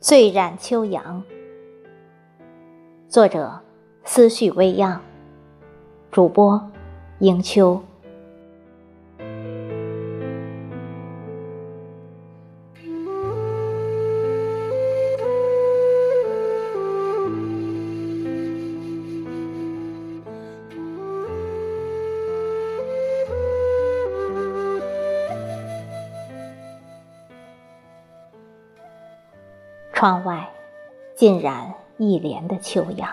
醉染秋阳。作者：思绪未央。主播：迎秋。窗外，浸染一帘的秋阳，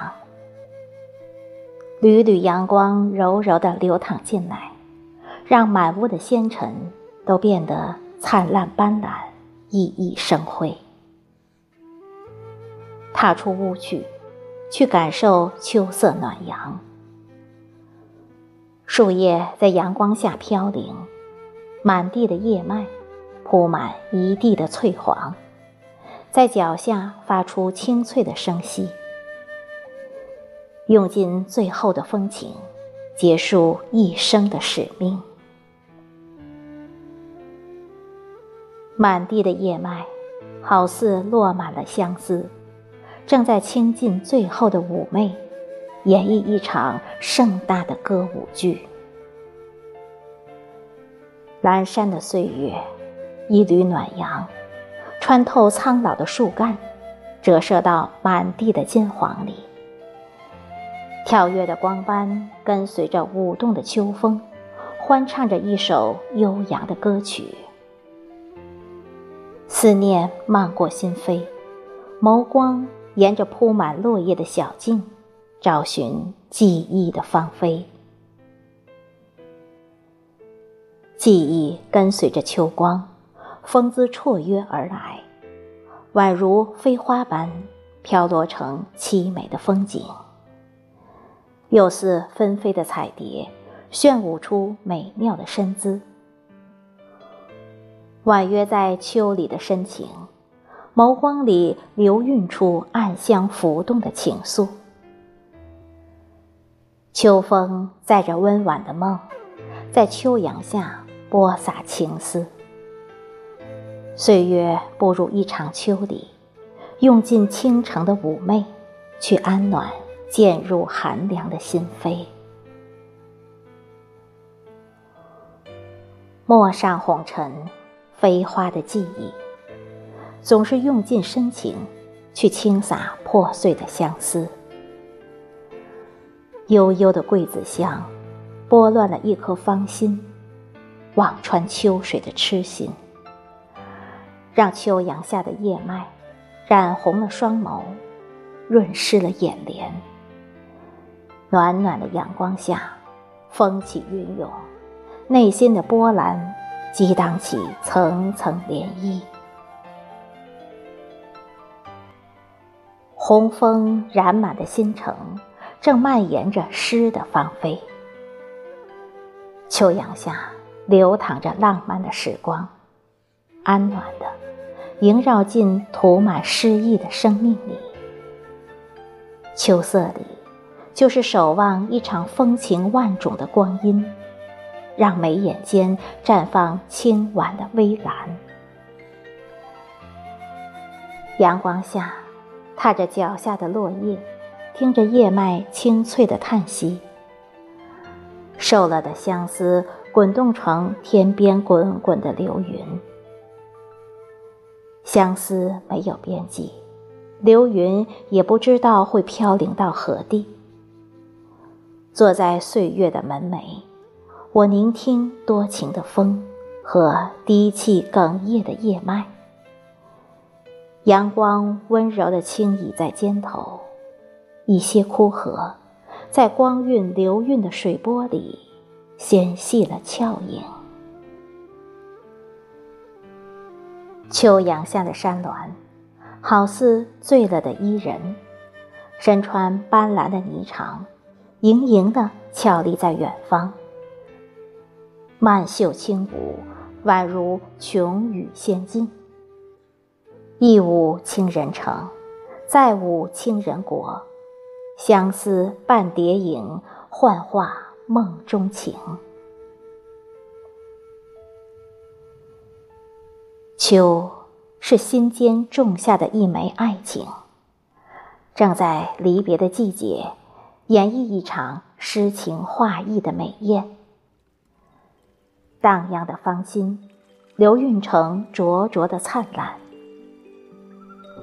缕缕阳光柔柔地流淌进来，让满屋的纤尘都变得灿烂斑斓、熠熠生辉。踏出屋去，去感受秋色暖阳。树叶在阳光下飘零，满地的叶脉铺满一地的翠黄。在脚下发出清脆的声息，用尽最后的风情，结束一生的使命。满地的叶脉，好似落满了相思，正在倾尽最后的妩媚，演绎一场盛大的歌舞剧。阑珊的岁月，一缕暖阳。穿透苍老的树干，折射到满地的金黄里。跳跃的光斑跟随着舞动的秋风，欢唱着一首悠扬的歌曲。思念漫过心扉，眸光沿着铺满落叶的小径，找寻记忆的芳菲。记忆跟随着秋光。风姿绰约而来，宛如飞花般飘落成凄美的风景，又似纷飞的彩蝶，炫舞出美妙的身姿。婉约在秋里的深情，眸光里流蕴出暗香浮动的情愫。秋风载着温婉的梦，在秋阳下播撒情思。岁月步入一场秋里，用尽倾城的妩媚，去安暖渐入寒凉的心扉。陌上红尘，飞花的记忆，总是用尽深情，去倾洒破碎的相思。悠悠的桂子香，拨乱了一颗芳心，望穿秋水的痴心。让秋阳下的叶脉染红了双眸，润湿了眼帘。暖暖的阳光下，风起云涌，内心的波澜激荡起层层涟漪。红枫染满的新城，正蔓延着诗的芳菲。秋阳下流淌着浪漫的时光，安暖的。萦绕进涂满诗意的生命里，秋色里，就是守望一场风情万种的光阴，让眉眼间绽放清婉的微蓝。阳光下，踏着脚下的落叶，听着叶脉清脆的叹息，瘦了的相思滚动成天边滚滚的流云。相思没有边际，流云也不知道会飘零到何地。坐在岁月的门楣，我聆听多情的风和低泣哽咽的叶脉。阳光温柔地轻倚在肩头，一些枯荷，在光晕流韵的水波里，纤细了俏影。秋阳下的山峦，好似醉了的伊人，身穿斑斓的霓裳，盈盈的俏立在远方。曼秀轻舞，宛如琼宇仙境。一舞倾人城，再舞倾人国，相思伴蝶影，幻化梦中情。秋，是心间种下的一枚爱情，正在离别的季节，演绎一场诗情画意的美艳。荡漾的芳心，流韵成灼灼的灿烂。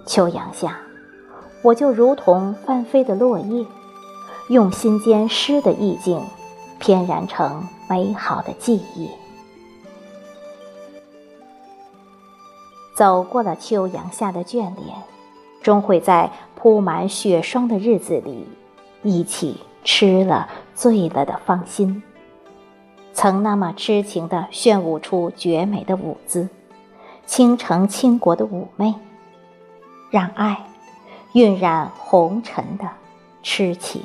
秋阳下，我就如同翻飞的落叶，用心间诗的意境，翩然成美好的记忆。走过了秋阳下的眷恋，终会在铺满雪霜的日子里，一起吃了醉了的芳心。曾那么痴情地炫舞出绝美的舞姿，倾城倾国的妩媚，让爱晕染红尘的痴情。